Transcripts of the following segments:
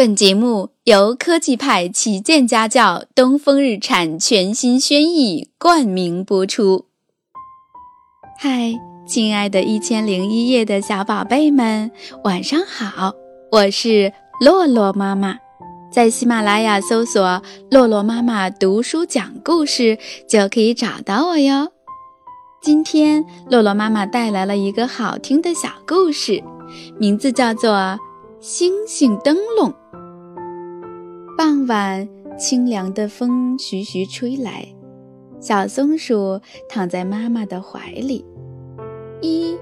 本节目由科技派旗舰家教东风日产全新轩逸冠名播出。嗨，亲爱的一千零一夜的小宝贝们，晚上好！我是洛洛妈妈，在喜马拉雅搜索“洛洛妈妈读书讲故事”就可以找到我哟。今天，洛洛妈妈带来了一个好听的小故事，名字叫做《星星灯笼》。傍晚，清凉的风徐徐吹来，小松鼠躺在妈妈的怀里。一、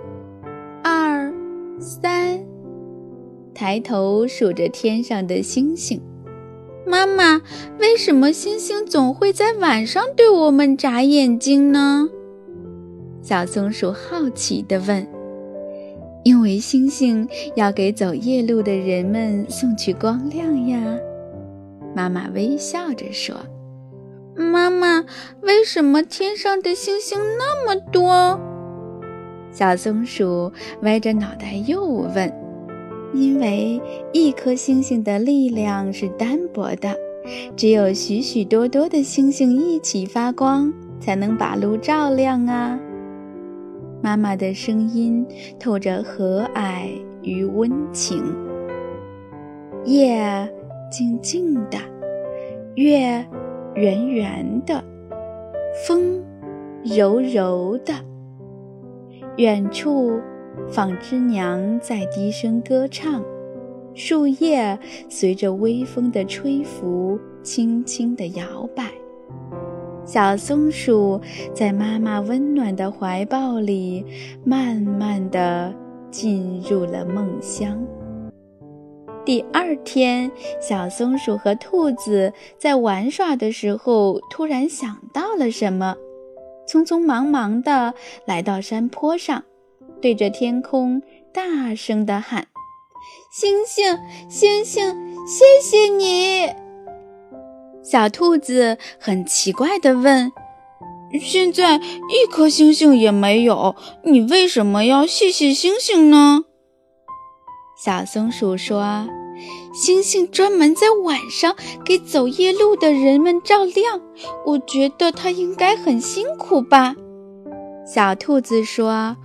二、三，抬头数着天上的星星。妈妈，为什么星星总会在晚上对我们眨眼睛呢？小松鼠好奇地问。因为星星要给走夜路的人们送去光亮呀。妈妈微笑着说：“妈妈，为什么天上的星星那么多？”小松鼠歪着脑袋又问：“因为一颗星星的力量是单薄的，只有许许多多的星星一起发光，才能把路照亮啊。”妈妈的声音透着和蔼与温情。夜。静静的，月圆圆的，风柔柔的。远处，纺织娘在低声歌唱，树叶随着微风的吹拂，轻轻地摇摆。小松鼠在妈妈温暖的怀抱里，慢慢地进入了梦乡。第二天，小松鼠和兔子在玩耍的时候，突然想到了什么，匆匆忙忙地来到山坡上，对着天空大声地喊：“星星，星星，谢谢你！”小兔子很奇怪地问：“现在一颗星星也没有，你为什么要谢谢星星呢？”小松鼠说。星星专门在晚上给走夜路的人们照亮，我觉得它应该很辛苦吧。小兔子说：“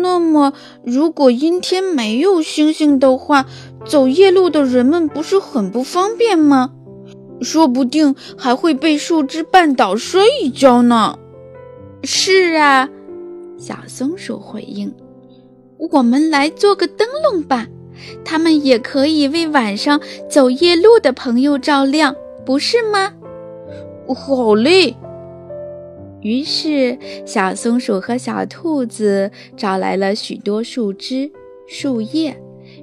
那么，如果阴天没有星星的话，走夜路的人们不是很不方便吗？说不定还会被树枝绊倒摔一跤呢。”是啊，小松鼠回应：“我们来做个灯笼吧。”它们也可以为晚上走夜路的朋友照亮，不是吗？好嘞！于是，小松鼠和小兔子找来了许多树枝、树叶、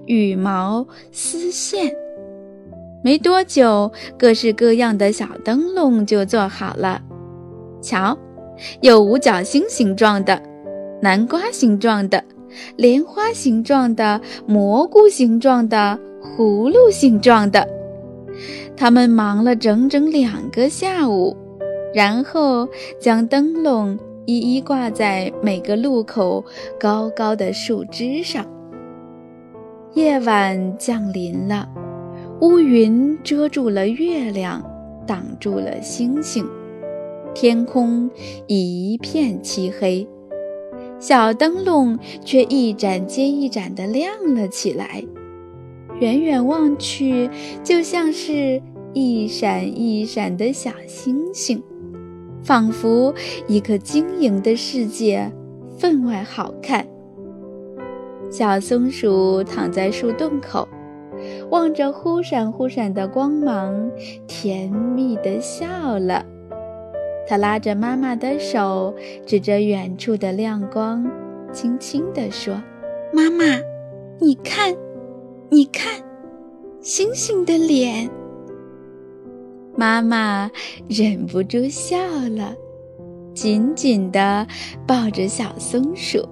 羽毛、丝线。没多久，各式各样的小灯笼就做好了。瞧，有五角星形状的，南瓜形状的。莲花形状的、蘑菇形状的、葫芦形状的，他们忙了整整两个下午，然后将灯笼一一挂在每个路口高高的树枝上。夜晚降临了，乌云遮住了月亮，挡住了星星，天空一片漆黑。小灯笼却一盏接一盏地亮了起来，远远望去，就像是一闪一闪的小星星，仿佛一个晶莹的世界，分外好看。小松鼠躺在树洞口，望着忽闪忽闪的光芒，甜蜜地笑了。他拉着妈妈的手，指着远处的亮光，轻轻地说：“妈妈，你看，你看，星星的脸。”妈妈忍不住笑了，紧紧地抱着小松鼠。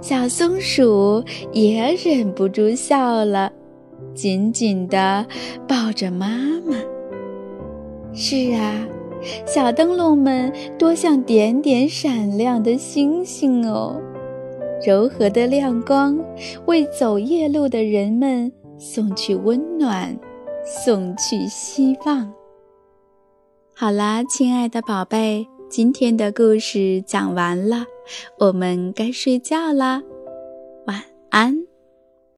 小松鼠也忍不住笑了，紧紧地抱着妈妈。是啊。小灯笼们多像点点闪亮的星星哦，柔和的亮光为走夜路的人们送去温暖，送去希望。好啦，亲爱的宝贝，今天的故事讲完了，我们该睡觉啦，晚安。